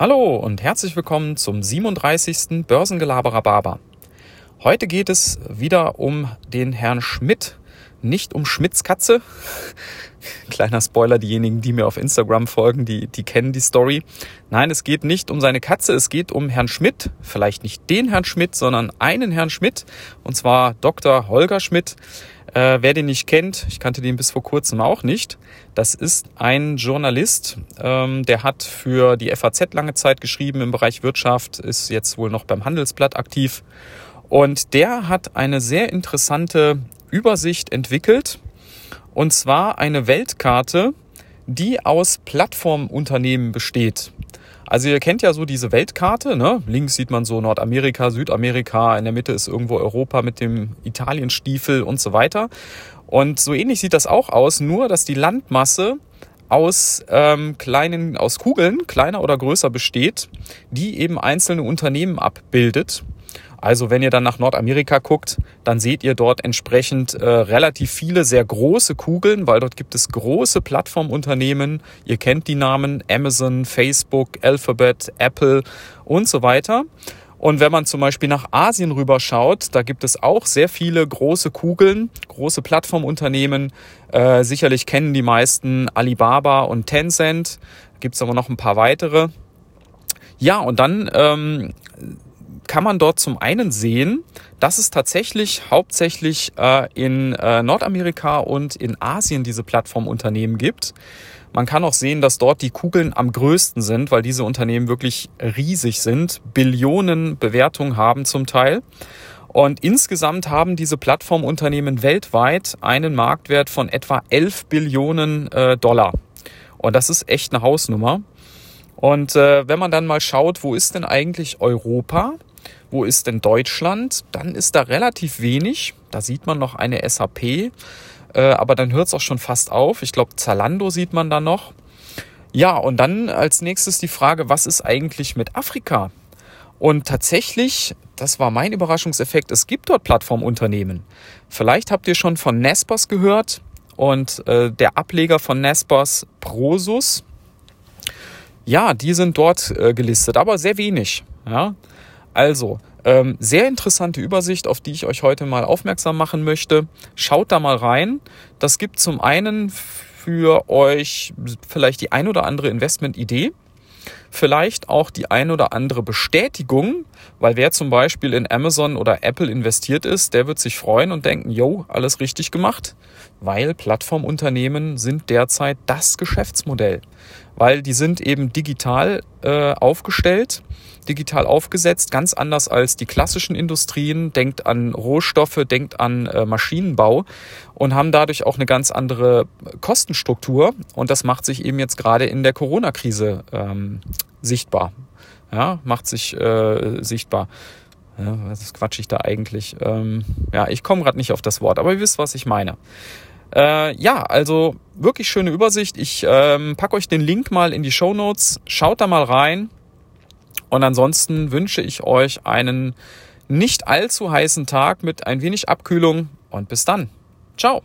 Hallo und herzlich willkommen zum 37. Börsengelaberer Barber. Heute geht es wieder um den Herrn Schmidt, nicht um Schmidts Katze. Kleiner Spoiler, diejenigen, die mir auf Instagram folgen, die, die kennen die Story. Nein, es geht nicht um seine Katze, es geht um Herrn Schmidt. Vielleicht nicht den Herrn Schmidt, sondern einen Herrn Schmidt, und zwar Dr. Holger Schmidt. Äh, wer den nicht kennt, ich kannte den bis vor kurzem auch nicht, das ist ein Journalist, ähm, der hat für die FAZ lange Zeit geschrieben im Bereich Wirtschaft, ist jetzt wohl noch beim Handelsblatt aktiv. Und der hat eine sehr interessante Übersicht entwickelt, und zwar eine Weltkarte, die aus Plattformunternehmen besteht. Also ihr kennt ja so diese Weltkarte, ne? Links sieht man so Nordamerika, Südamerika, in der Mitte ist irgendwo Europa mit dem Italienstiefel und so weiter. Und so ähnlich sieht das auch aus, nur dass die Landmasse aus ähm, kleinen, aus Kugeln, kleiner oder größer besteht, die eben einzelne Unternehmen abbildet. Also wenn ihr dann nach Nordamerika guckt, dann seht ihr dort entsprechend äh, relativ viele sehr große Kugeln, weil dort gibt es große Plattformunternehmen. Ihr kennt die Namen Amazon, Facebook, Alphabet, Apple und so weiter. Und wenn man zum Beispiel nach Asien rüberschaut, da gibt es auch sehr viele große Kugeln, große Plattformunternehmen. Äh, sicherlich kennen die meisten Alibaba und Tencent. Gibt es aber noch ein paar weitere. Ja, und dann ähm, kann man dort zum einen sehen, dass es tatsächlich hauptsächlich äh, in äh, Nordamerika und in Asien diese Plattformunternehmen gibt. Man kann auch sehen, dass dort die Kugeln am größten sind, weil diese Unternehmen wirklich riesig sind, Billionen Bewertungen haben zum Teil. Und insgesamt haben diese Plattformunternehmen weltweit einen Marktwert von etwa 11 Billionen äh, Dollar. Und das ist echt eine Hausnummer. Und äh, wenn man dann mal schaut, wo ist denn eigentlich Europa? Wo ist denn Deutschland? Dann ist da relativ wenig. Da sieht man noch eine SAP, äh, aber dann hört es auch schon fast auf. Ich glaube, Zalando sieht man da noch. Ja, und dann als nächstes die Frage, was ist eigentlich mit Afrika? Und tatsächlich, das war mein Überraschungseffekt, es gibt dort Plattformunternehmen. Vielleicht habt ihr schon von Nespers gehört und äh, der Ableger von Nespers Prosus. Ja, die sind dort äh, gelistet, aber sehr wenig. Ja. Also, ähm, sehr interessante Übersicht, auf die ich euch heute mal aufmerksam machen möchte. Schaut da mal rein. Das gibt zum einen für euch vielleicht die ein oder andere Investmentidee. Vielleicht auch die ein oder andere Bestätigung, weil wer zum Beispiel in Amazon oder Apple investiert ist, der wird sich freuen und denken, yo, alles richtig gemacht, weil Plattformunternehmen sind derzeit das Geschäftsmodell, weil die sind eben digital äh, aufgestellt digital aufgesetzt, ganz anders als die klassischen Industrien, denkt an Rohstoffe, denkt an äh, Maschinenbau und haben dadurch auch eine ganz andere Kostenstruktur. Und das macht sich eben jetzt gerade in der Corona-Krise ähm, sichtbar. Ja, macht sich äh, sichtbar. Ja, was quatsch ich da eigentlich? Ähm, ja, ich komme gerade nicht auf das Wort, aber ihr wisst, was ich meine. Äh, ja, also wirklich schöne Übersicht. Ich ähm, packe euch den Link mal in die Show Notes. Schaut da mal rein. Und ansonsten wünsche ich euch einen nicht allzu heißen Tag mit ein wenig Abkühlung und bis dann. Ciao.